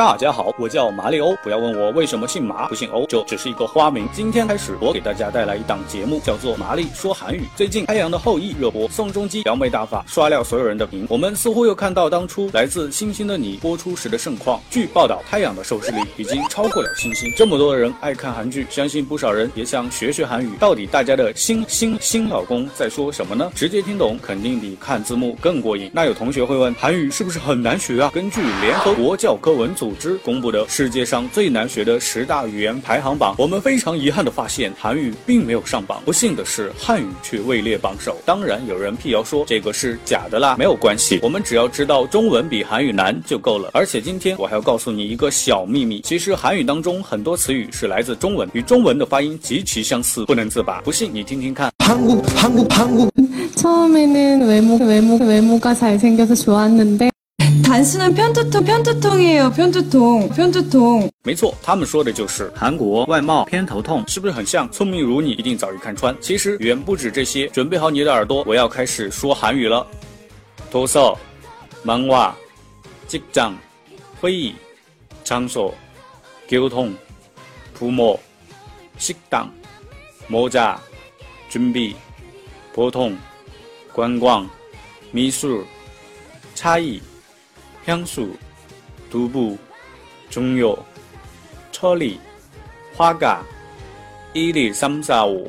大家好，我叫马里欧，不要问我为什么姓马不姓欧，这只是一个花名。今天开始，我给大家带来一档节目，叫做《麻利说韩语》。最近《太阳的后裔》热播，宋仲基、撩妹大法刷掉所有人的屏。我们似乎又看到当初来自《星星的你》播出时的盛况。据报道，《太阳》的收视率已经超过了《星星》。这么多的人爱看韩剧，相信不少人也想学学韩语。到底大家的新新新老公在说什么呢？直接听懂肯定比看字幕更过瘾。那有同学会问，韩语是不是很难学啊？根据联合国教科文组织公布的世界上最难学的十大语言排行榜，我们非常遗憾的发现，韩语并没有上榜。不幸的是，汉语却位列榜首。当然，有人辟谣说这个是假的啦，没有关系，我们只要知道中文比韩语难就够了。而且今天我还要告诉你一个小秘密，其实韩语当中很多词语是来自中文，与中文的发音极其相似，不能自拔。不信你听听看。한국한국한국처음에는외모외모외모가잘생겨서좋았는데 단순한편두통편두통이에요편두통편두통没错，他们说的就是韩国外貌偏头痛，是不是很像？聪明如你，一定早已看穿。其实远不止这些，准备好你的耳朵，我要开始说韩语了。도서망화직장회의장소교통부모식당모자준비보통관광미술차이 향수, 두부, 중요, 처리, 화가, 12345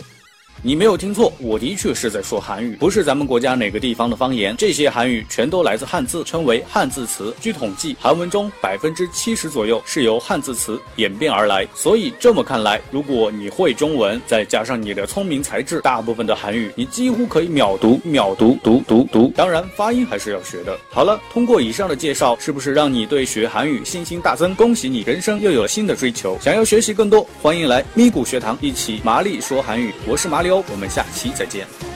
你没有听错，我的确是在说韩语，不是咱们国家哪个地方的方言。这些韩语全都来自汉字，称为汉字词。据统计，韩文中百分之七十左右是由汉字词演变而来。所以这么看来，如果你会中文，再加上你的聪明才智，大部分的韩语你几乎可以秒读、秒读、读读读。当然，发音还是要学的。好了，通过以上的介绍，是不是让你对学韩语信心大增？恭喜你，人生又有了新的追求。想要学习更多，欢迎来咪咕学堂，一起麻利说韩语。我是麻利。我们下期再见。